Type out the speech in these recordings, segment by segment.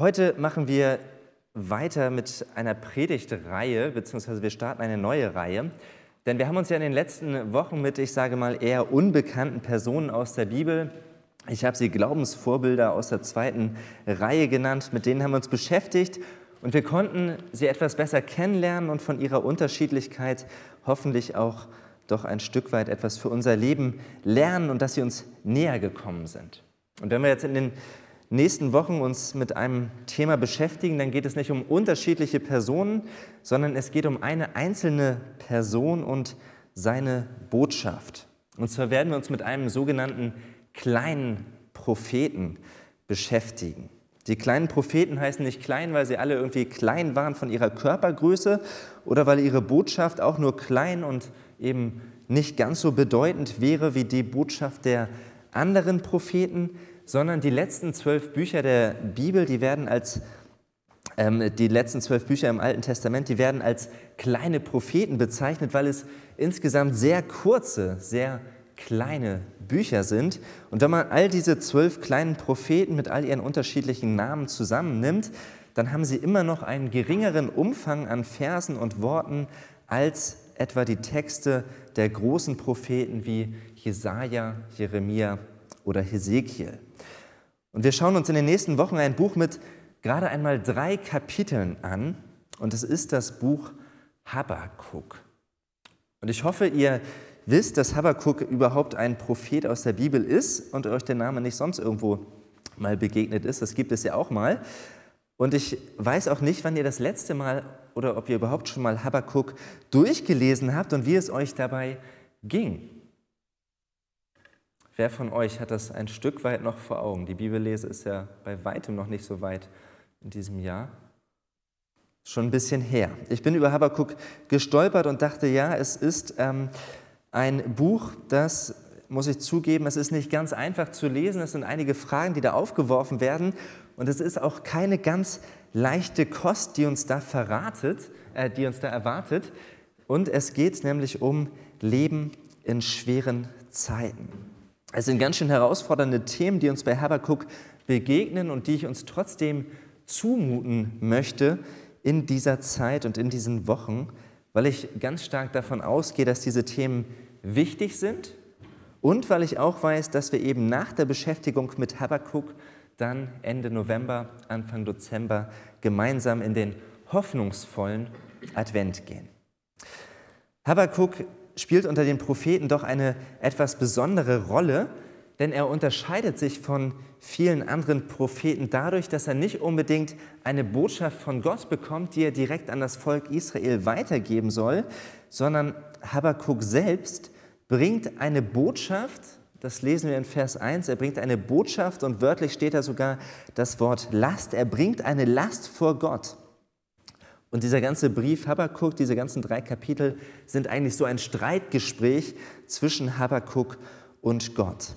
Heute machen wir weiter mit einer Predigtreihe, beziehungsweise wir starten eine neue Reihe. Denn wir haben uns ja in den letzten Wochen mit, ich sage mal, eher unbekannten Personen aus der Bibel, ich habe sie Glaubensvorbilder aus der zweiten Reihe genannt, mit denen haben wir uns beschäftigt und wir konnten sie etwas besser kennenlernen und von ihrer Unterschiedlichkeit hoffentlich auch doch ein Stück weit etwas für unser Leben lernen und dass sie uns näher gekommen sind. Und wenn wir jetzt in den nächsten Wochen uns mit einem Thema beschäftigen, dann geht es nicht um unterschiedliche Personen, sondern es geht um eine einzelne Person und seine Botschaft. Und zwar werden wir uns mit einem sogenannten kleinen Propheten beschäftigen. Die kleinen Propheten heißen nicht klein, weil sie alle irgendwie klein waren von ihrer Körpergröße oder weil ihre Botschaft auch nur klein und eben nicht ganz so bedeutend wäre wie die Botschaft der anderen Propheten, sondern die letzten zwölf Bücher der Bibel, die werden als ähm, die letzten zwölf Bücher im Alten Testament, die werden als kleine Propheten bezeichnet, weil es insgesamt sehr kurze, sehr kleine Bücher sind. Und wenn man all diese zwölf kleinen Propheten mit all ihren unterschiedlichen Namen zusammennimmt, dann haben sie immer noch einen geringeren Umfang an Versen und Worten als etwa die Texte der großen Propheten wie Jesaja, Jeremia oder Hesekiel. Und wir schauen uns in den nächsten Wochen ein Buch mit gerade einmal drei Kapiteln an. Und es ist das Buch Habakkuk. Und ich hoffe, ihr wisst, dass Habakkuk überhaupt ein Prophet aus der Bibel ist und euch der Name nicht sonst irgendwo mal begegnet ist. Das gibt es ja auch mal. Und ich weiß auch nicht, wann ihr das letzte Mal oder ob ihr überhaupt schon mal Habakkuk durchgelesen habt und wie es euch dabei ging. Wer von euch hat das ein Stück weit noch vor Augen? Die Bibellese ist ja bei weitem noch nicht so weit in diesem Jahr. Schon ein bisschen her. Ich bin über Habakkuk gestolpert und dachte, ja, es ist ähm, ein Buch, das, muss ich zugeben, es ist nicht ganz einfach zu lesen. Es sind einige Fragen, die da aufgeworfen werden. Und es ist auch keine ganz leichte Kost, die uns da verratet, äh, die uns da erwartet. Und es geht nämlich um Leben in schweren Zeiten. Es sind ganz schön herausfordernde Themen, die uns bei Habakkuk begegnen und die ich uns trotzdem zumuten möchte in dieser Zeit und in diesen Wochen, weil ich ganz stark davon ausgehe, dass diese Themen wichtig sind und weil ich auch weiß, dass wir eben nach der Beschäftigung mit Habakkuk dann Ende November, Anfang Dezember gemeinsam in den hoffnungsvollen Advent gehen. Habakkuk spielt unter den Propheten doch eine etwas besondere Rolle, denn er unterscheidet sich von vielen anderen Propheten dadurch, dass er nicht unbedingt eine Botschaft von Gott bekommt, die er direkt an das Volk Israel weitergeben soll, sondern Habakkuk selbst bringt eine Botschaft, das lesen wir in Vers 1, er bringt eine Botschaft und wörtlich steht da sogar das Wort Last, er bringt eine Last vor Gott. Und dieser ganze Brief Habakkuk, diese ganzen drei Kapitel sind eigentlich so ein Streitgespräch zwischen Habakkuk und Gott.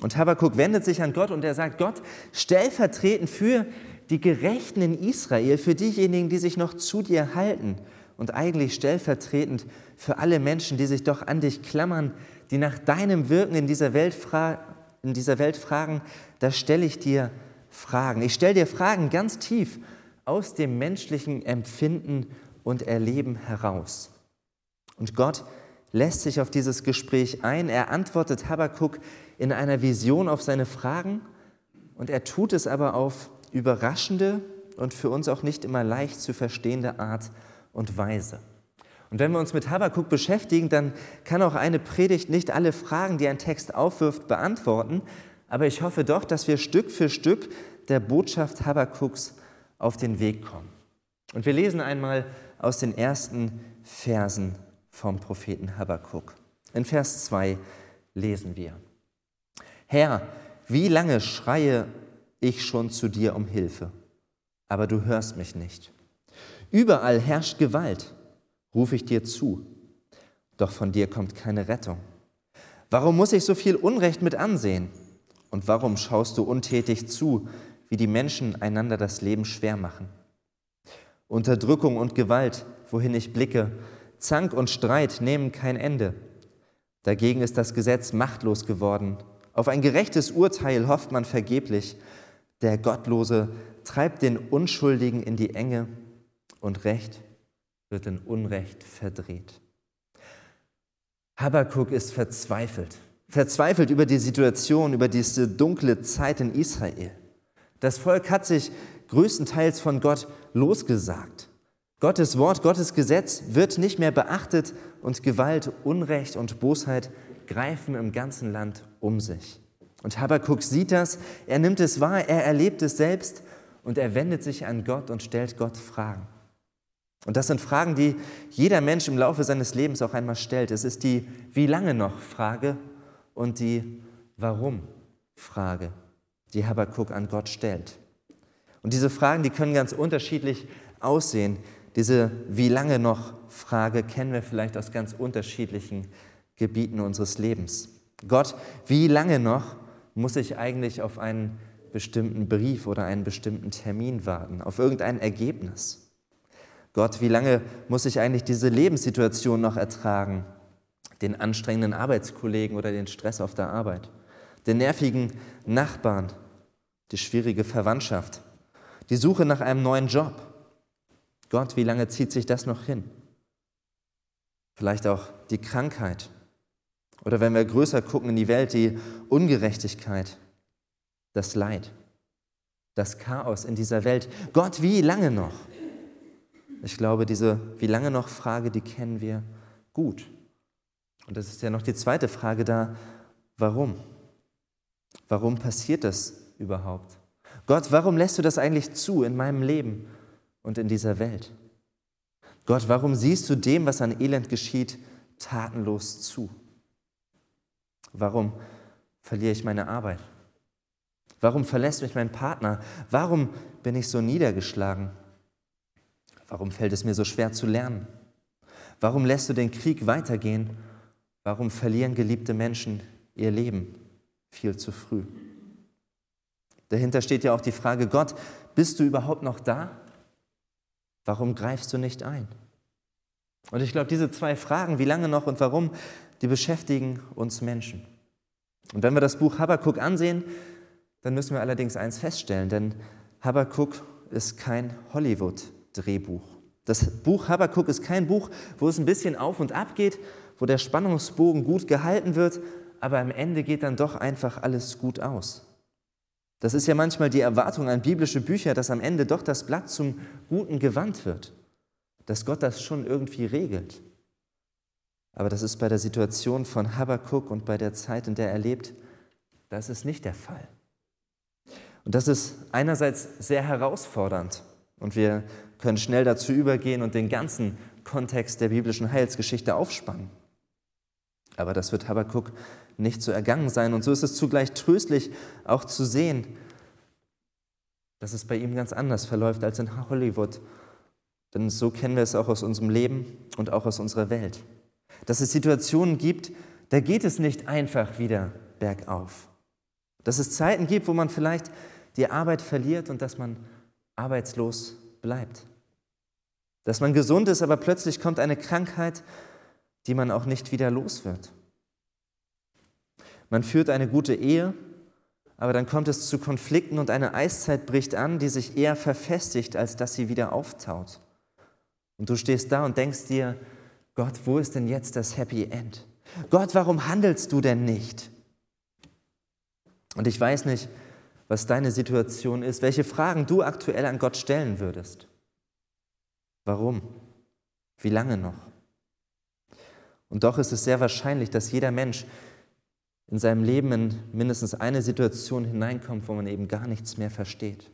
Und Habakkuk wendet sich an Gott und er sagt, Gott, stellvertretend für die Gerechten in Israel, für diejenigen, die sich noch zu dir halten und eigentlich stellvertretend für alle Menschen, die sich doch an dich klammern, die nach deinem Wirken in dieser Welt, fra in dieser Welt fragen, da stelle ich dir Fragen. Ich stelle dir Fragen ganz tief aus dem menschlichen Empfinden und Erleben heraus. Und Gott lässt sich auf dieses Gespräch ein. Er antwortet Habakkuk in einer Vision auf seine Fragen und er tut es aber auf überraschende und für uns auch nicht immer leicht zu verstehende Art und Weise. Und wenn wir uns mit Habakkuk beschäftigen, dann kann auch eine Predigt nicht alle Fragen, die ein Text aufwirft, beantworten. Aber ich hoffe doch, dass wir Stück für Stück der Botschaft Habakkuks auf den Weg kommen. Und wir lesen einmal aus den ersten Versen vom Propheten Habakkuk. In Vers 2 lesen wir: Herr, wie lange schreie ich schon zu dir um Hilfe, aber du hörst mich nicht. Überall herrscht Gewalt, rufe ich dir zu, doch von dir kommt keine Rettung. Warum muss ich so viel Unrecht mit ansehen? Und warum schaust du untätig zu, wie die Menschen einander das Leben schwer machen? Unterdrückung und Gewalt, wohin ich blicke, Zank und Streit nehmen kein Ende. Dagegen ist das Gesetz machtlos geworden. Auf ein gerechtes Urteil hofft man vergeblich. Der Gottlose treibt den Unschuldigen in die Enge und Recht wird in Unrecht verdreht. Habakkuk ist verzweifelt. Verzweifelt über die Situation, über diese dunkle Zeit in Israel. Das Volk hat sich größtenteils von Gott losgesagt. Gottes Wort, Gottes Gesetz wird nicht mehr beachtet und Gewalt, Unrecht und Bosheit greifen im ganzen Land um sich. Und Habakkuk sieht das, er nimmt es wahr, er erlebt es selbst und er wendet sich an Gott und stellt Gott Fragen. Und das sind Fragen, die jeder Mensch im Laufe seines Lebens auch einmal stellt. Es ist die Wie lange noch Frage und die Warum Frage, die Habakkuk an Gott stellt. Und diese Fragen, die können ganz unterschiedlich aussehen. Diese Wie lange noch Frage kennen wir vielleicht aus ganz unterschiedlichen Gebieten unseres Lebens. Gott, wie lange noch muss ich eigentlich auf einen bestimmten Brief oder einen bestimmten Termin warten, auf irgendein Ergebnis? Gott, wie lange muss ich eigentlich diese Lebenssituation noch ertragen? Den anstrengenden Arbeitskollegen oder den Stress auf der Arbeit, den nervigen Nachbarn, die schwierige Verwandtschaft, die Suche nach einem neuen Job. Gott, wie lange zieht sich das noch hin? Vielleicht auch die Krankheit. Oder wenn wir größer gucken in die Welt, die Ungerechtigkeit, das Leid, das Chaos in dieser Welt. Gott, wie lange noch? Ich glaube, diese wie lange noch Frage, die kennen wir gut. Und das ist ja noch die zweite Frage da, warum? Warum passiert das überhaupt? Gott, warum lässt du das eigentlich zu in meinem Leben und in dieser Welt? Gott, warum siehst du dem, was an Elend geschieht, tatenlos zu? Warum verliere ich meine Arbeit? Warum verlässt mich mein Partner? Warum bin ich so niedergeschlagen? Warum fällt es mir so schwer zu lernen? Warum lässt du den Krieg weitergehen? Warum verlieren geliebte Menschen ihr Leben viel zu früh? Dahinter steht ja auch die Frage, Gott, bist du überhaupt noch da? Warum greifst du nicht ein? Und ich glaube, diese zwei Fragen, wie lange noch und warum, die beschäftigen uns Menschen. Und wenn wir das Buch Habakkuk ansehen, dann müssen wir allerdings eins feststellen, denn Habakkuk ist kein Hollywood. Drehbuch. Das Buch Habakkuk ist kein Buch, wo es ein bisschen auf und ab geht, wo der Spannungsbogen gut gehalten wird, aber am Ende geht dann doch einfach alles gut aus. Das ist ja manchmal die Erwartung an biblische Bücher, dass am Ende doch das Blatt zum Guten gewandt wird, dass Gott das schon irgendwie regelt. Aber das ist bei der Situation von Habakkuk und bei der Zeit, in der er lebt, das ist nicht der Fall. Und das ist einerseits sehr herausfordernd und wir können schnell dazu übergehen und den ganzen Kontext der biblischen Heilsgeschichte aufspannen. Aber das wird Habakkuk nicht so ergangen sein. Und so ist es zugleich tröstlich auch zu sehen, dass es bei ihm ganz anders verläuft als in Hollywood. Denn so kennen wir es auch aus unserem Leben und auch aus unserer Welt. Dass es Situationen gibt, da geht es nicht einfach wieder bergauf. Dass es Zeiten gibt, wo man vielleicht die Arbeit verliert und dass man arbeitslos bleibt. Dass man gesund ist, aber plötzlich kommt eine Krankheit, die man auch nicht wieder los wird. Man führt eine gute Ehe, aber dann kommt es zu Konflikten und eine Eiszeit bricht an, die sich eher verfestigt, als dass sie wieder auftaut. Und du stehst da und denkst dir, Gott, wo ist denn jetzt das Happy End? Gott, warum handelst du denn nicht? Und ich weiß nicht, was deine Situation ist, welche Fragen du aktuell an Gott stellen würdest. Warum? Wie lange noch? Und doch ist es sehr wahrscheinlich, dass jeder Mensch in seinem Leben in mindestens eine Situation hineinkommt, wo man eben gar nichts mehr versteht.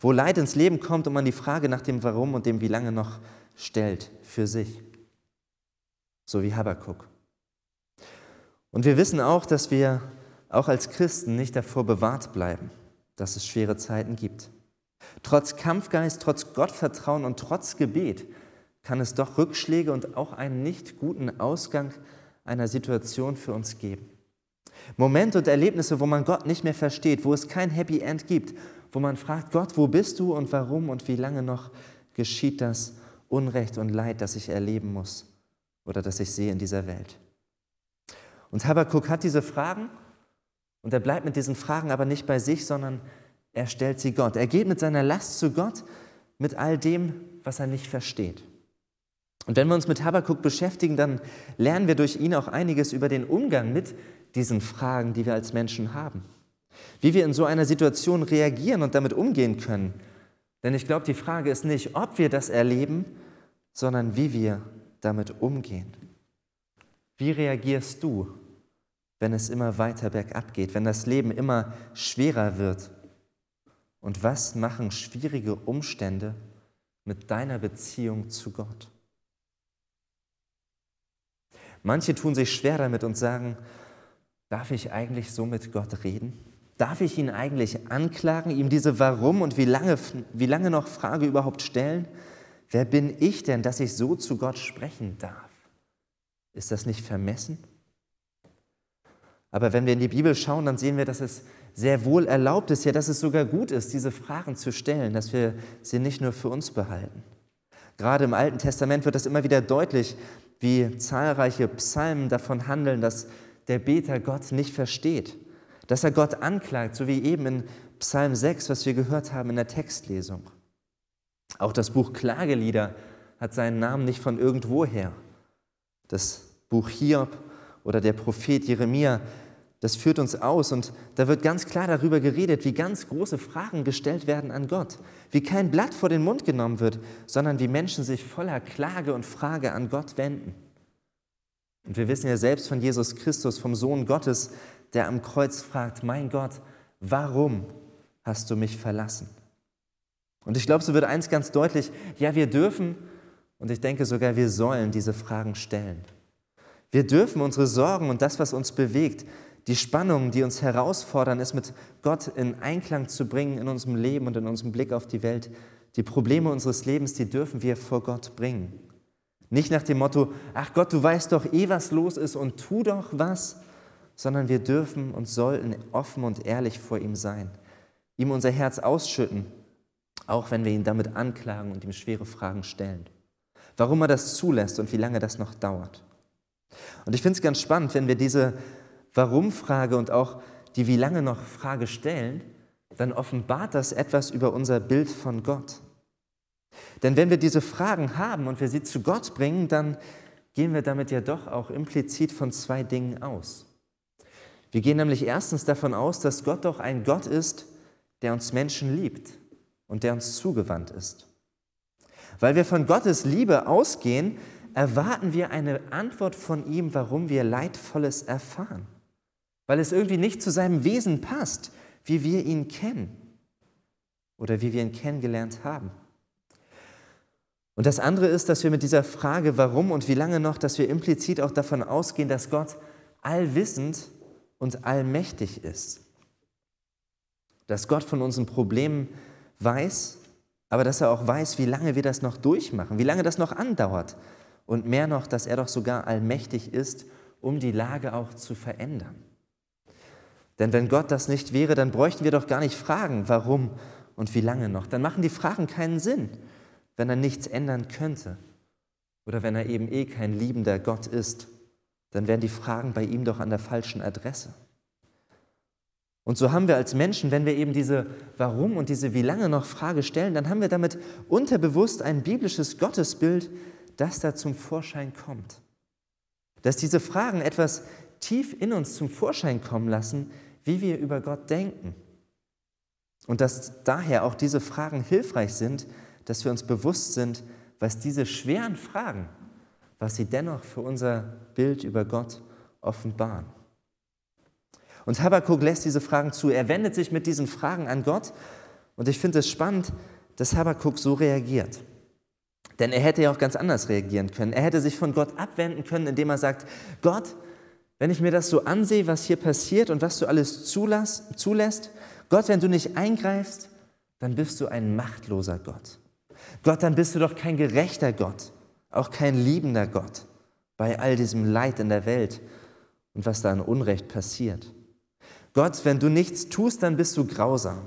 Wo Leid ins Leben kommt und man die Frage nach dem Warum und dem Wie lange noch stellt für sich. So wie Habakkuk. Und wir wissen auch, dass wir auch als Christen nicht davor bewahrt bleiben, dass es schwere Zeiten gibt. Trotz Kampfgeist, trotz Gottvertrauen und trotz Gebet kann es doch Rückschläge und auch einen nicht guten Ausgang einer Situation für uns geben. Momente und Erlebnisse, wo man Gott nicht mehr versteht, wo es kein Happy End gibt, wo man fragt, Gott, wo bist du und warum und wie lange noch geschieht das Unrecht und Leid, das ich erleben muss oder das ich sehe in dieser Welt. Und Habakkuk hat diese Fragen und er bleibt mit diesen Fragen aber nicht bei sich, sondern er stellt sie Gott. Er geht mit seiner Last zu Gott, mit all dem, was er nicht versteht. Und wenn wir uns mit Habakkuk beschäftigen, dann lernen wir durch ihn auch einiges über den Umgang mit diesen Fragen, die wir als Menschen haben. Wie wir in so einer Situation reagieren und damit umgehen können. Denn ich glaube, die Frage ist nicht, ob wir das erleben, sondern wie wir damit umgehen. Wie reagierst du, wenn es immer weiter bergab geht, wenn das Leben immer schwerer wird? Und was machen schwierige Umstände mit deiner Beziehung zu Gott? Manche tun sich schwer damit und sagen, darf ich eigentlich so mit Gott reden? Darf ich ihn eigentlich anklagen, ihm diese Warum und wie lange, wie lange noch Frage überhaupt stellen? Wer bin ich denn, dass ich so zu Gott sprechen darf? Ist das nicht vermessen? Aber wenn wir in die Bibel schauen, dann sehen wir, dass es sehr wohl erlaubt ist, ja, dass es sogar gut ist, diese Fragen zu stellen, dass wir sie nicht nur für uns behalten. Gerade im Alten Testament wird das immer wieder deutlich, wie zahlreiche Psalmen davon handeln, dass der Beter Gott nicht versteht, dass er Gott anklagt, so wie eben in Psalm 6, was wir gehört haben in der Textlesung. Auch das Buch Klagelieder hat seinen Namen nicht von irgendwoher. Das Buch Hiob oder der Prophet Jeremia, das führt uns aus und da wird ganz klar darüber geredet, wie ganz große Fragen gestellt werden an Gott, wie kein Blatt vor den Mund genommen wird, sondern wie Menschen sich voller Klage und Frage an Gott wenden. Und wir wissen ja selbst von Jesus Christus, vom Sohn Gottes, der am Kreuz fragt, mein Gott, warum hast du mich verlassen? Und ich glaube, so wird eins ganz deutlich, ja, wir dürfen und ich denke sogar, wir sollen diese Fragen stellen. Wir dürfen unsere Sorgen und das, was uns bewegt, die Spannungen, die uns herausfordern, es mit Gott in Einklang zu bringen in unserem Leben und in unserem Blick auf die Welt, die Probleme unseres Lebens, die dürfen wir vor Gott bringen. Nicht nach dem Motto, ach Gott, du weißt doch eh, was los ist und tu doch was, sondern wir dürfen und sollten offen und ehrlich vor ihm sein, ihm unser Herz ausschütten, auch wenn wir ihn damit anklagen und ihm schwere Fragen stellen. Warum er das zulässt und wie lange das noch dauert. Und ich finde es ganz spannend, wenn wir diese Warum-Frage und auch die Wie lange noch Frage stellen, dann offenbart das etwas über unser Bild von Gott. Denn wenn wir diese Fragen haben und wir sie zu Gott bringen, dann gehen wir damit ja doch auch implizit von zwei Dingen aus. Wir gehen nämlich erstens davon aus, dass Gott doch ein Gott ist, der uns Menschen liebt und der uns zugewandt ist. Weil wir von Gottes Liebe ausgehen, erwarten wir eine Antwort von ihm, warum wir Leidvolles erfahren. Weil es irgendwie nicht zu seinem Wesen passt, wie wir ihn kennen oder wie wir ihn kennengelernt haben. Und das andere ist, dass wir mit dieser Frage, warum und wie lange noch, dass wir implizit auch davon ausgehen, dass Gott allwissend und allmächtig ist. Dass Gott von unseren Problemen weiß, aber dass er auch weiß, wie lange wir das noch durchmachen, wie lange das noch andauert. Und mehr noch, dass er doch sogar allmächtig ist, um die Lage auch zu verändern. Denn wenn Gott das nicht wäre, dann bräuchten wir doch gar nicht fragen, warum und wie lange noch. Dann machen die Fragen keinen Sinn, wenn er nichts ändern könnte. Oder wenn er eben eh kein liebender Gott ist, dann wären die Fragen bei ihm doch an der falschen Adresse. Und so haben wir als Menschen, wenn wir eben diese Warum und diese Wie lange noch Frage stellen, dann haben wir damit unterbewusst ein biblisches Gottesbild, das da zum Vorschein kommt. Dass diese Fragen etwas tief in uns zum Vorschein kommen lassen, wie wir über Gott denken. Und dass daher auch diese Fragen hilfreich sind, dass wir uns bewusst sind, was diese schweren Fragen, was sie dennoch für unser Bild über Gott offenbaren. Und Habakkuk lässt diese Fragen zu. Er wendet sich mit diesen Fragen an Gott. Und ich finde es spannend, dass Habakkuk so reagiert. Denn er hätte ja auch ganz anders reagieren können. Er hätte sich von Gott abwenden können, indem er sagt, Gott, wenn ich mir das so ansehe, was hier passiert und was du alles zulass, zulässt, Gott, wenn du nicht eingreifst, dann bist du ein machtloser Gott. Gott, dann bist du doch kein gerechter Gott, auch kein liebender Gott bei all diesem Leid in der Welt und was da an Unrecht passiert. Gott, wenn du nichts tust, dann bist du grausam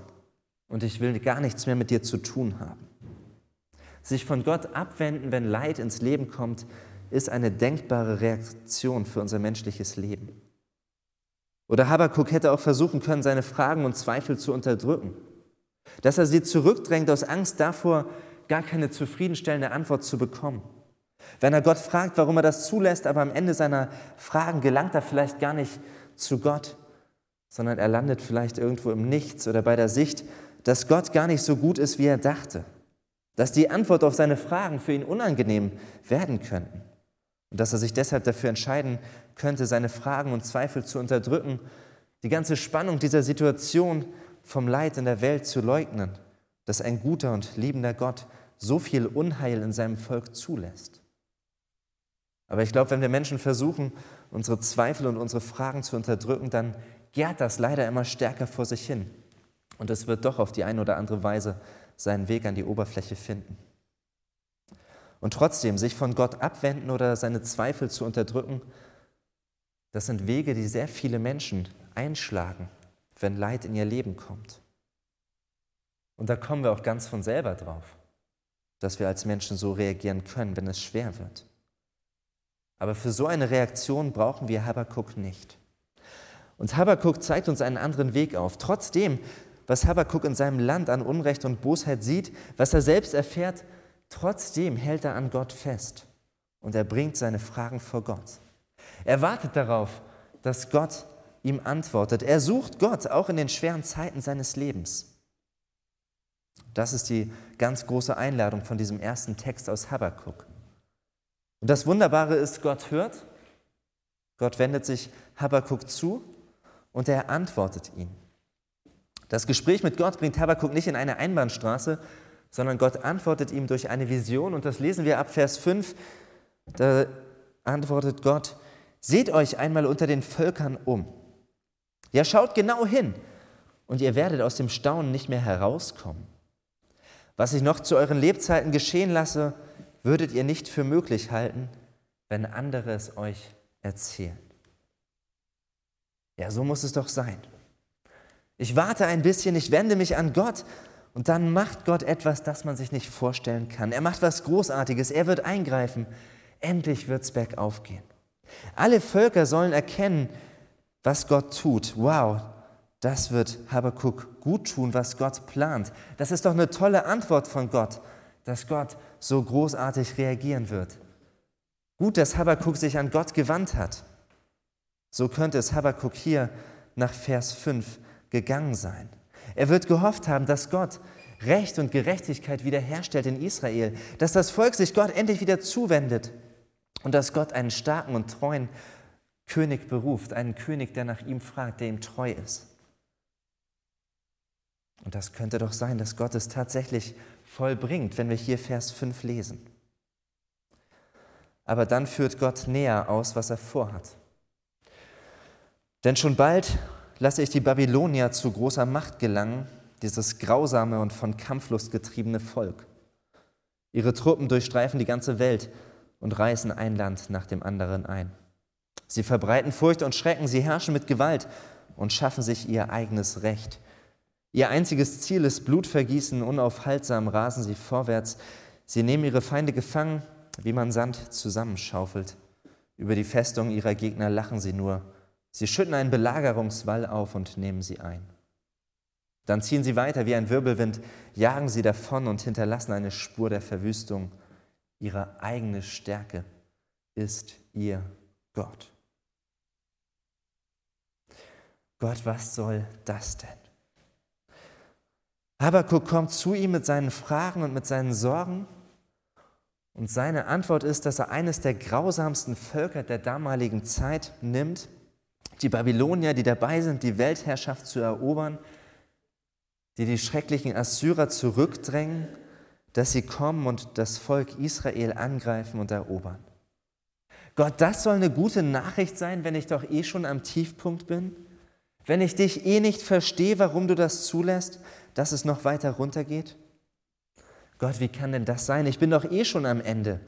und ich will gar nichts mehr mit dir zu tun haben. Sich von Gott abwenden, wenn Leid ins Leben kommt, ist eine denkbare Reaktion für unser menschliches Leben. Oder Habakkuk hätte auch versuchen können, seine Fragen und Zweifel zu unterdrücken. Dass er sie zurückdrängt aus Angst davor, gar keine zufriedenstellende Antwort zu bekommen. Wenn er Gott fragt, warum er das zulässt, aber am Ende seiner Fragen gelangt er vielleicht gar nicht zu Gott, sondern er landet vielleicht irgendwo im Nichts oder bei der Sicht, dass Gott gar nicht so gut ist, wie er dachte, dass die Antwort auf seine Fragen für ihn unangenehm werden könnten und dass er sich deshalb dafür entscheiden könnte, seine Fragen und Zweifel zu unterdrücken, die ganze Spannung dieser Situation vom Leid in der Welt zu leugnen, dass ein guter und liebender Gott so viel Unheil in seinem Volk zulässt. Aber ich glaube, wenn wir Menschen versuchen, unsere Zweifel und unsere Fragen zu unterdrücken, dann gärt das leider immer stärker vor sich hin. Und es wird doch auf die eine oder andere Weise seinen Weg an die Oberfläche finden. Und trotzdem, sich von Gott abwenden oder seine Zweifel zu unterdrücken, das sind Wege, die sehr viele Menschen einschlagen, wenn Leid in ihr Leben kommt. Und da kommen wir auch ganz von selber drauf, dass wir als Menschen so reagieren können, wenn es schwer wird. Aber für so eine Reaktion brauchen wir Habakkuk nicht. Und Habakkuk zeigt uns einen anderen Weg auf. Trotzdem, was Habakkuk in seinem Land an Unrecht und Bosheit sieht, was er selbst erfährt, trotzdem hält er an Gott fest und er bringt seine Fragen vor Gott. Er wartet darauf, dass Gott ihm antwortet. Er sucht Gott auch in den schweren Zeiten seines Lebens. Das ist die ganz große Einladung von diesem ersten Text aus Habakkuk. Und das Wunderbare ist, Gott hört, Gott wendet sich Habakkuk zu und er antwortet ihn. Das Gespräch mit Gott bringt Habakkuk nicht in eine Einbahnstraße, sondern Gott antwortet ihm durch eine Vision und das lesen wir ab Vers 5. Da antwortet Gott, seht euch einmal unter den Völkern um. Ja, schaut genau hin und ihr werdet aus dem Staunen nicht mehr herauskommen. Was ich noch zu euren Lebzeiten geschehen lasse, würdet ihr nicht für möglich halten, wenn andere es euch erzählen. Ja, so muss es doch sein. Ich warte ein bisschen, ich wende mich an Gott und dann macht Gott etwas, das man sich nicht vorstellen kann. Er macht was Großartiges, er wird eingreifen. Endlich wird es bergauf gehen. Alle Völker sollen erkennen, was Gott tut. Wow, das wird Habakkuk gut tun, was Gott plant. Das ist doch eine tolle Antwort von Gott dass Gott so großartig reagieren wird. Gut, dass Habakkuk sich an Gott gewandt hat. So könnte es Habakkuk hier nach Vers 5 gegangen sein. Er wird gehofft haben, dass Gott Recht und Gerechtigkeit wiederherstellt in Israel, dass das Volk sich Gott endlich wieder zuwendet und dass Gott einen starken und treuen König beruft, einen König, der nach ihm fragt, der ihm treu ist. Und das könnte doch sein, dass Gott es tatsächlich vollbringt, wenn wir hier Vers 5 lesen. Aber dann führt Gott näher aus, was er vorhat. Denn schon bald lasse ich die Babylonier zu großer Macht gelangen, dieses grausame und von Kampflust getriebene Volk. Ihre Truppen durchstreifen die ganze Welt und reißen ein Land nach dem anderen ein. Sie verbreiten Furcht und Schrecken, sie herrschen mit Gewalt und schaffen sich ihr eigenes Recht. Ihr einziges Ziel ist Blutvergießen, unaufhaltsam rasen sie vorwärts. Sie nehmen ihre Feinde gefangen, wie man Sand zusammenschaufelt. Über die Festung ihrer Gegner lachen sie nur. Sie schütten einen Belagerungswall auf und nehmen sie ein. Dann ziehen sie weiter wie ein Wirbelwind, jagen sie davon und hinterlassen eine Spur der Verwüstung. Ihre eigene Stärke ist ihr Gott. Gott, was soll das denn? Habakkuk kommt zu ihm mit seinen Fragen und mit seinen Sorgen. Und seine Antwort ist, dass er eines der grausamsten Völker der damaligen Zeit nimmt, die Babylonier, die dabei sind, die Weltherrschaft zu erobern, die die schrecklichen Assyrer zurückdrängen, dass sie kommen und das Volk Israel angreifen und erobern. Gott, das soll eine gute Nachricht sein, wenn ich doch eh schon am Tiefpunkt bin? Wenn ich dich eh nicht verstehe, warum du das zulässt? dass es noch weiter runtergeht? Gott, wie kann denn das sein? Ich bin doch eh schon am Ende.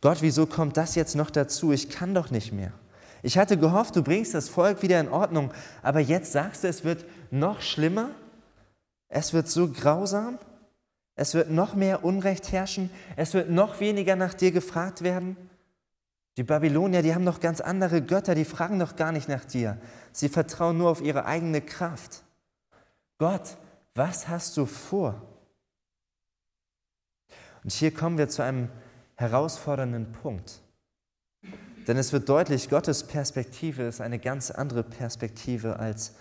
Gott, wieso kommt das jetzt noch dazu? Ich kann doch nicht mehr. Ich hatte gehofft, du bringst das Volk wieder in Ordnung, aber jetzt sagst du, es wird noch schlimmer, es wird so grausam, es wird noch mehr Unrecht herrschen, es wird noch weniger nach dir gefragt werden. Die Babylonier, die haben noch ganz andere Götter, die fragen doch gar nicht nach dir. Sie vertrauen nur auf ihre eigene Kraft. Gott, Was hast du vor? Und hier kommen wir zu einem herausfordernden Punkt. Denn es wird deutlich, Gottes Perspektive ist eine ganz andere Perspektive als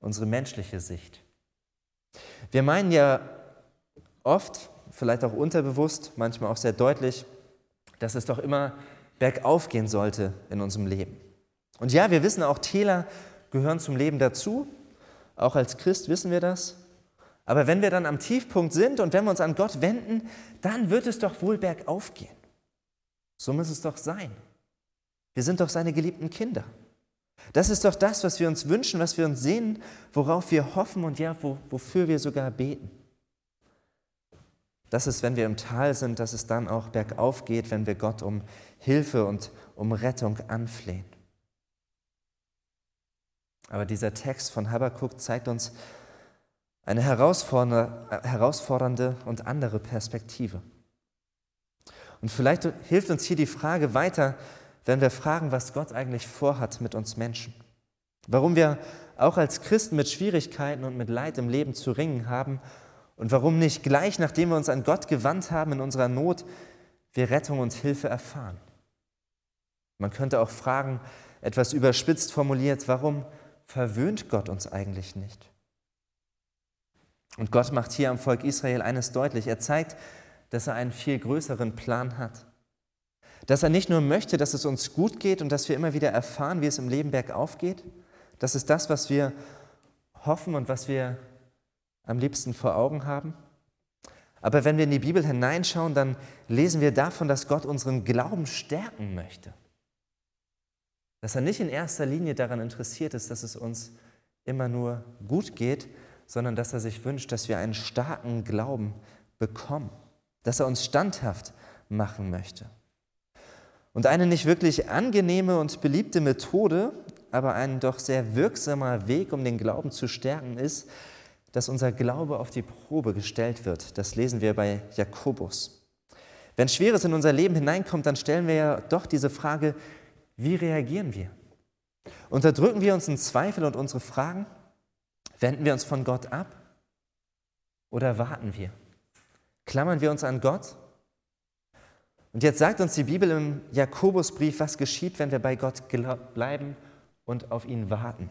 unsere menschliche Sicht. Wir meinen ja oft, vielleicht auch unterbewusst, manchmal auch sehr deutlich, dass es doch immer bergauf gehen sollte in unserem Leben. Und ja, wir wissen auch, Täler gehören zum Leben dazu. Auch als Christ wissen wir das. Aber wenn wir dann am Tiefpunkt sind und wenn wir uns an Gott wenden, dann wird es doch wohl bergauf gehen. So muss es doch sein. Wir sind doch seine geliebten Kinder. Das ist doch das, was wir uns wünschen, was wir uns sehen, worauf wir hoffen und ja, wo, wofür wir sogar beten. Das ist, wenn wir im Tal sind, dass es dann auch bergauf geht, wenn wir Gott um Hilfe und um Rettung anflehen. Aber dieser Text von Habakkuk zeigt uns eine herausfordernde und andere Perspektive. Und vielleicht hilft uns hier die Frage weiter, wenn wir fragen, was Gott eigentlich vorhat mit uns Menschen. Warum wir auch als Christen mit Schwierigkeiten und mit Leid im Leben zu ringen haben und warum nicht gleich, nachdem wir uns an Gott gewandt haben in unserer Not, wir Rettung und Hilfe erfahren. Man könnte auch fragen, etwas überspitzt formuliert, warum verwöhnt Gott uns eigentlich nicht? Und Gott macht hier am Volk Israel eines deutlich. Er zeigt, dass er einen viel größeren Plan hat. Dass er nicht nur möchte, dass es uns gut geht und dass wir immer wieder erfahren, wie es im Leben bergauf geht. Das ist das, was wir hoffen und was wir am liebsten vor Augen haben. Aber wenn wir in die Bibel hineinschauen, dann lesen wir davon, dass Gott unseren Glauben stärken möchte. Dass er nicht in erster Linie daran interessiert ist, dass es uns immer nur gut geht, sondern dass er sich wünscht, dass wir einen starken Glauben bekommen, dass er uns standhaft machen möchte. Und eine nicht wirklich angenehme und beliebte Methode, aber ein doch sehr wirksamer Weg, um den Glauben zu stärken, ist, dass unser Glaube auf die Probe gestellt wird. Das lesen wir bei Jakobus. Wenn Schweres in unser Leben hineinkommt, dann stellen wir ja doch diese Frage, wie reagieren wir? Unterdrücken wir uns in Zweifel und unsere Fragen? Wenden wir uns von Gott ab? Oder warten wir? Klammern wir uns an Gott? Und jetzt sagt uns die Bibel im Jakobusbrief, was geschieht, wenn wir bei Gott bleiben und auf ihn warten.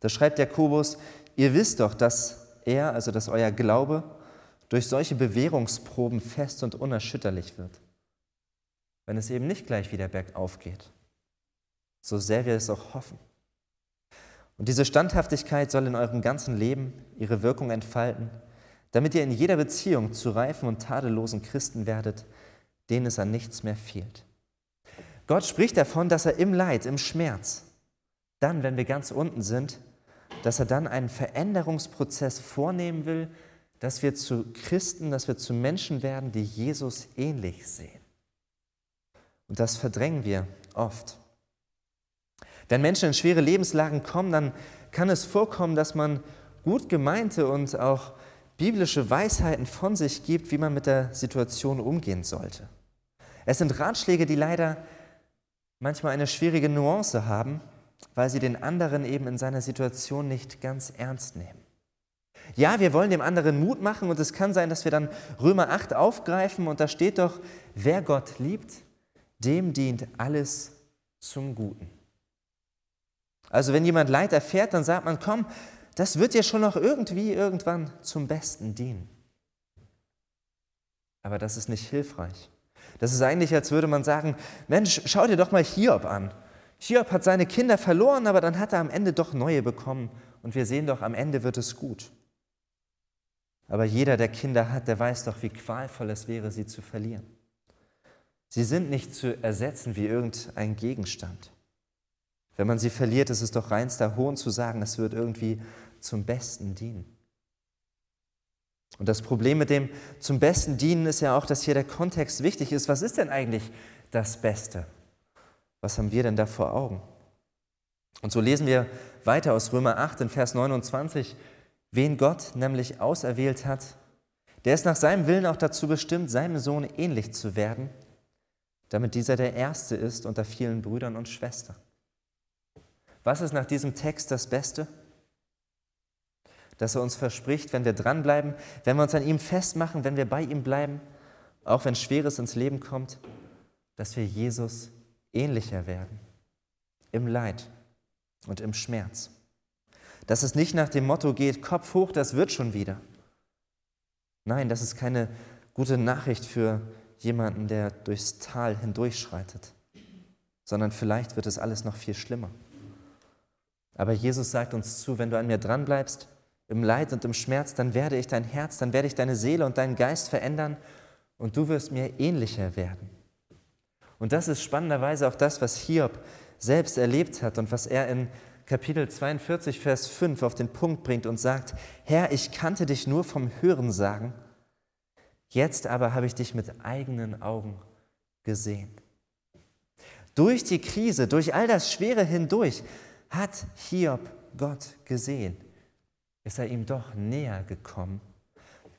Da schreibt Jakobus, ihr wisst doch, dass er, also dass euer Glaube, durch solche Bewährungsproben fest und unerschütterlich wird wenn es eben nicht gleich wieder bergauf geht, so sehr wir es auch hoffen. Und diese Standhaftigkeit soll in eurem ganzen Leben ihre Wirkung entfalten, damit ihr in jeder Beziehung zu reifen und tadellosen Christen werdet, denen es an nichts mehr fehlt. Gott spricht davon, dass er im Leid, im Schmerz, dann, wenn wir ganz unten sind, dass er dann einen Veränderungsprozess vornehmen will, dass wir zu Christen, dass wir zu Menschen werden, die Jesus ähnlich sehen. Und das verdrängen wir oft. Wenn Menschen in schwere Lebenslagen kommen, dann kann es vorkommen, dass man gut gemeinte und auch biblische Weisheiten von sich gibt, wie man mit der Situation umgehen sollte. Es sind Ratschläge, die leider manchmal eine schwierige Nuance haben, weil sie den anderen eben in seiner Situation nicht ganz ernst nehmen. Ja, wir wollen dem anderen Mut machen und es kann sein, dass wir dann Römer 8 aufgreifen und da steht doch, wer Gott liebt, dem dient alles zum Guten. Also wenn jemand Leid erfährt, dann sagt man, komm, das wird dir schon noch irgendwie irgendwann zum Besten dienen. Aber das ist nicht hilfreich. Das ist eigentlich, als würde man sagen, Mensch, schau dir doch mal Hiob an. Hiob hat seine Kinder verloren, aber dann hat er am Ende doch neue bekommen. Und wir sehen doch, am Ende wird es gut. Aber jeder, der Kinder hat, der weiß doch, wie qualvoll es wäre, sie zu verlieren. Sie sind nicht zu ersetzen wie irgendein Gegenstand. Wenn man sie verliert, ist es doch reinster Hohn zu sagen, es wird irgendwie zum Besten dienen. Und das Problem mit dem zum Besten dienen ist ja auch, dass hier der Kontext wichtig ist. Was ist denn eigentlich das Beste? Was haben wir denn da vor Augen? Und so lesen wir weiter aus Römer 8 in Vers 29, wen Gott nämlich auserwählt hat, der ist nach seinem Willen auch dazu bestimmt, seinem Sohn ähnlich zu werden, damit dieser der Erste ist unter vielen Brüdern und Schwestern. Was ist nach diesem Text das Beste? Dass er uns verspricht, wenn wir dranbleiben, wenn wir uns an ihm festmachen, wenn wir bei ihm bleiben, auch wenn Schweres ins Leben kommt, dass wir Jesus ähnlicher werden, im Leid und im Schmerz. Dass es nicht nach dem Motto geht, Kopf hoch, das wird schon wieder. Nein, das ist keine gute Nachricht für jemanden, der durchs Tal hindurchschreitet, sondern vielleicht wird es alles noch viel schlimmer. Aber Jesus sagt uns zu, wenn du an mir dranbleibst, im Leid und im Schmerz, dann werde ich dein Herz, dann werde ich deine Seele und deinen Geist verändern und du wirst mir ähnlicher werden. Und das ist spannenderweise auch das, was Hiob selbst erlebt hat und was er in Kapitel 42, Vers 5 auf den Punkt bringt und sagt, Herr, ich kannte dich nur vom Hören sagen, jetzt aber habe ich dich mit eigenen Augen gesehen. Durch die Krise, durch all das Schwere hindurch hat Hiob Gott gesehen. Ist er ihm doch näher gekommen.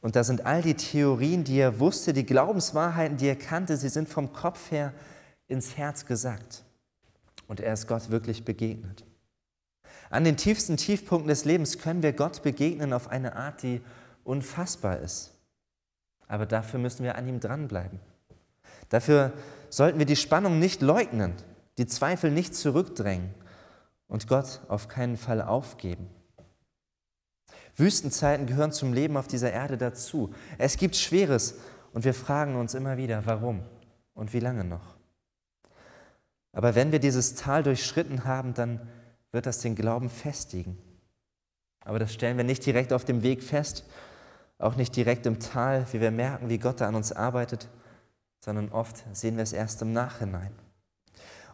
Und da sind all die Theorien, die er wusste, die Glaubenswahrheiten, die er kannte, sie sind vom Kopf her ins Herz gesagt. Und er ist Gott wirklich begegnet. An den tiefsten Tiefpunkten des Lebens können wir Gott begegnen auf eine Art, die unfassbar ist. Aber dafür müssen wir an ihm dranbleiben. Dafür sollten wir die Spannung nicht leugnen, die Zweifel nicht zurückdrängen und Gott auf keinen Fall aufgeben. Wüstenzeiten gehören zum Leben auf dieser Erde dazu. Es gibt Schweres und wir fragen uns immer wieder, warum und wie lange noch. Aber wenn wir dieses Tal durchschritten haben, dann wird das den Glauben festigen. Aber das stellen wir nicht direkt auf dem Weg fest, auch nicht direkt im Tal, wie wir merken, wie Gott da an uns arbeitet, sondern oft sehen wir es erst im Nachhinein.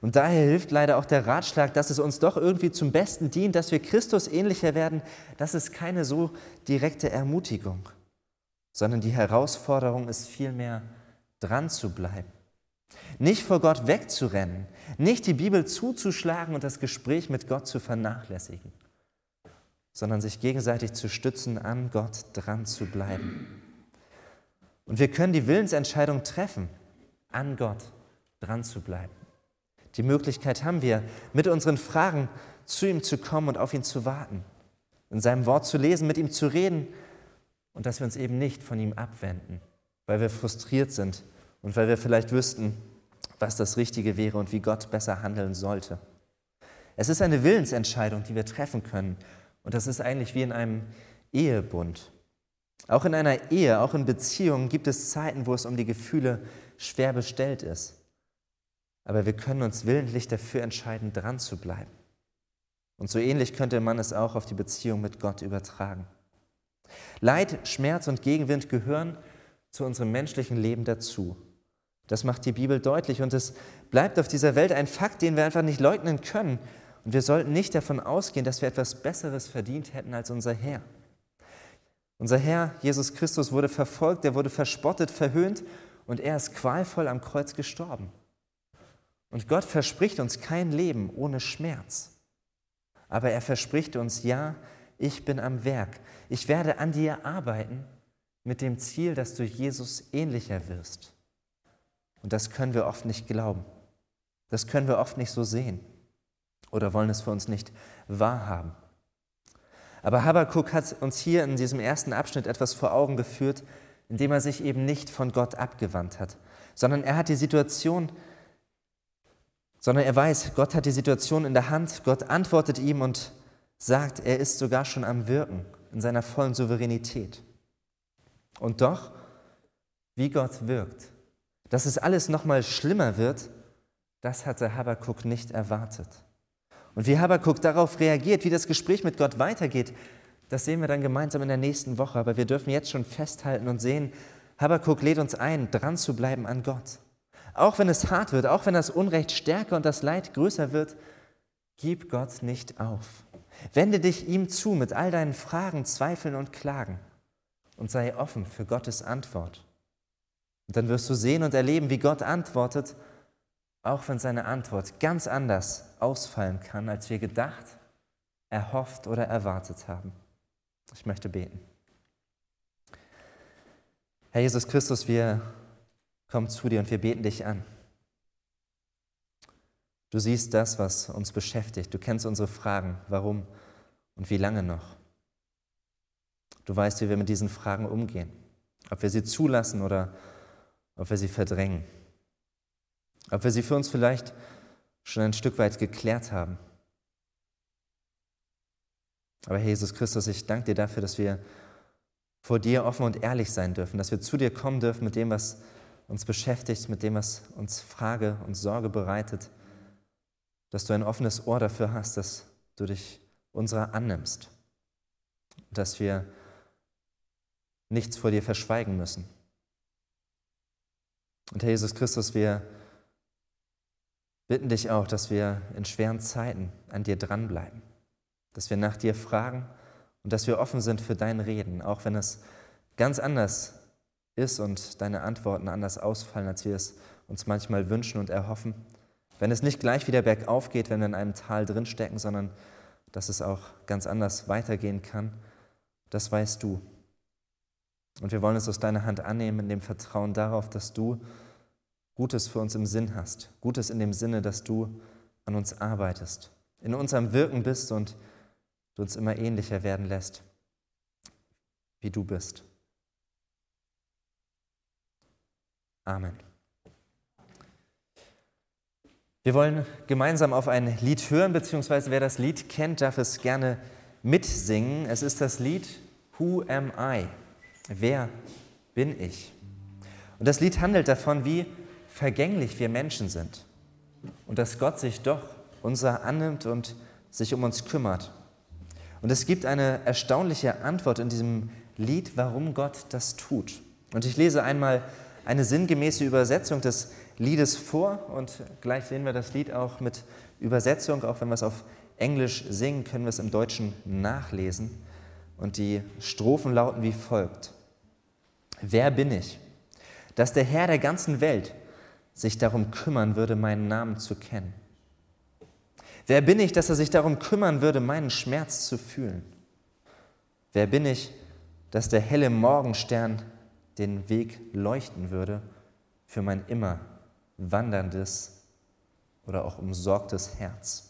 Und daher hilft leider auch der Ratschlag, dass es uns doch irgendwie zum Besten dient, dass wir Christus ähnlicher werden. Das ist keine so direkte Ermutigung, sondern die Herausforderung ist vielmehr, dran zu bleiben. Nicht vor Gott wegzurennen, nicht die Bibel zuzuschlagen und das Gespräch mit Gott zu vernachlässigen, sondern sich gegenseitig zu stützen, an Gott dran zu bleiben. Und wir können die Willensentscheidung treffen, an Gott dran zu bleiben. Die Möglichkeit haben wir, mit unseren Fragen zu ihm zu kommen und auf ihn zu warten, in seinem Wort zu lesen, mit ihm zu reden und dass wir uns eben nicht von ihm abwenden, weil wir frustriert sind und weil wir vielleicht wüssten, was das Richtige wäre und wie Gott besser handeln sollte. Es ist eine Willensentscheidung, die wir treffen können. Und das ist eigentlich wie in einem Ehebund. Auch in einer Ehe, auch in Beziehungen gibt es Zeiten, wo es um die Gefühle schwer bestellt ist. Aber wir können uns willentlich dafür entscheiden, dran zu bleiben. Und so ähnlich könnte man es auch auf die Beziehung mit Gott übertragen. Leid, Schmerz und Gegenwind gehören zu unserem menschlichen Leben dazu. Das macht die Bibel deutlich und es bleibt auf dieser Welt ein Fakt, den wir einfach nicht leugnen können. Und wir sollten nicht davon ausgehen, dass wir etwas Besseres verdient hätten als unser Herr. Unser Herr Jesus Christus wurde verfolgt, er wurde verspottet, verhöhnt und er ist qualvoll am Kreuz gestorben. Und Gott verspricht uns kein Leben ohne Schmerz. Aber er verspricht uns, ja, ich bin am Werk. Ich werde an dir arbeiten mit dem Ziel, dass du Jesus ähnlicher wirst. Und das können wir oft nicht glauben. Das können wir oft nicht so sehen oder wollen es für uns nicht wahrhaben. Aber Habakkuk hat uns hier in diesem ersten Abschnitt etwas vor Augen geführt, indem er sich eben nicht von Gott abgewandt hat, sondern er hat die Situation, sondern er weiß, Gott hat die Situation in der Hand, Gott antwortet ihm und sagt, er ist sogar schon am Wirken in seiner vollen Souveränität. Und doch, wie Gott wirkt, dass es alles nochmal schlimmer wird, das hatte Habakkuk nicht erwartet. Und wie Habakkuk darauf reagiert, wie das Gespräch mit Gott weitergeht, das sehen wir dann gemeinsam in der nächsten Woche. Aber wir dürfen jetzt schon festhalten und sehen, Habakkuk lädt uns ein, dran zu bleiben an Gott. Auch wenn es hart wird, auch wenn das Unrecht stärker und das Leid größer wird, gib Gott nicht auf. Wende dich ihm zu mit all deinen Fragen, Zweifeln und Klagen und sei offen für Gottes Antwort. Und dann wirst du sehen und erleben, wie Gott antwortet, auch wenn seine Antwort ganz anders ausfallen kann, als wir gedacht, erhofft oder erwartet haben. Ich möchte beten. Herr Jesus Christus, wir kommen zu dir und wir beten dich an. Du siehst das, was uns beschäftigt. Du kennst unsere Fragen, warum und wie lange noch. Du weißt, wie wir mit diesen Fragen umgehen. Ob wir sie zulassen oder ob wir sie verdrängen. Ob wir sie für uns vielleicht schon ein Stück weit geklärt haben. Aber Herr Jesus Christus, ich danke dir dafür, dass wir vor dir offen und ehrlich sein dürfen, dass wir zu dir kommen dürfen mit dem, was uns beschäftigt, mit dem, was uns Frage und Sorge bereitet, dass du ein offenes Ohr dafür hast, dass du dich unserer annimmst, dass wir nichts vor dir verschweigen müssen. Und Herr Jesus Christus, wir bitten dich auch, dass wir in schweren Zeiten an dir dranbleiben, dass wir nach dir fragen und dass wir offen sind für dein Reden, auch wenn es ganz anders ist und deine Antworten anders ausfallen, als wir es uns manchmal wünschen und erhoffen. Wenn es nicht gleich wieder bergauf geht, wenn wir in einem Tal drinstecken, sondern dass es auch ganz anders weitergehen kann, das weißt du. Und wir wollen es aus deiner Hand annehmen in dem Vertrauen darauf, dass du Gutes für uns im Sinn hast. Gutes in dem Sinne, dass du an uns arbeitest, in unserem Wirken bist und du uns immer ähnlicher werden lässt, wie du bist. Amen. Wir wollen gemeinsam auf ein Lied hören, beziehungsweise wer das Lied kennt, darf es gerne mitsingen. Es ist das Lied Who Am I? Wer bin ich? Und das Lied handelt davon, wie vergänglich wir Menschen sind und dass Gott sich doch unser annimmt und sich um uns kümmert. Und es gibt eine erstaunliche Antwort in diesem Lied, warum Gott das tut. Und ich lese einmal eine sinngemäße Übersetzung des Liedes vor und gleich sehen wir das Lied auch mit Übersetzung, auch wenn wir es auf Englisch singen, können wir es im Deutschen nachlesen. Und die Strophen lauten wie folgt. Wer bin ich, dass der Herr der ganzen Welt sich darum kümmern würde, meinen Namen zu kennen? Wer bin ich, dass er sich darum kümmern würde, meinen Schmerz zu fühlen? Wer bin ich, dass der helle Morgenstern den Weg leuchten würde für mein immer wanderndes oder auch umsorgtes Herz?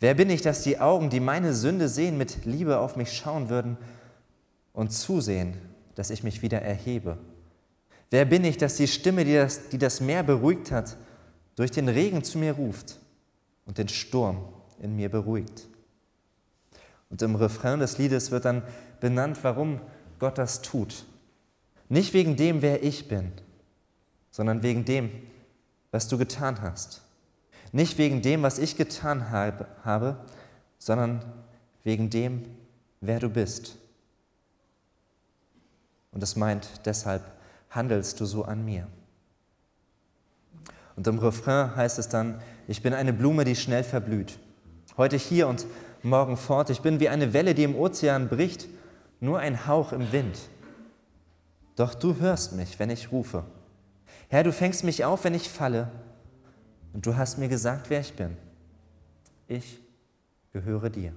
Wer bin ich, dass die Augen, die meine Sünde sehen, mit Liebe auf mich schauen würden und zusehen, dass ich mich wieder erhebe? Wer bin ich, dass die Stimme, die das, die das Meer beruhigt hat, durch den Regen zu mir ruft und den Sturm in mir beruhigt? Und im Refrain des Liedes wird dann benannt, warum Gott das tut. Nicht wegen dem, wer ich bin, sondern wegen dem, was du getan hast. Nicht wegen dem, was ich getan habe, sondern wegen dem, wer du bist. Und das meint, deshalb handelst du so an mir. Und im Refrain heißt es dann, ich bin eine Blume, die schnell verblüht. Heute hier und morgen fort. Ich bin wie eine Welle, die im Ozean bricht, nur ein Hauch im Wind. Doch du hörst mich, wenn ich rufe. Herr, du fängst mich auf, wenn ich falle. Und du hast mir gesagt, wer ich bin. Ich gehöre dir.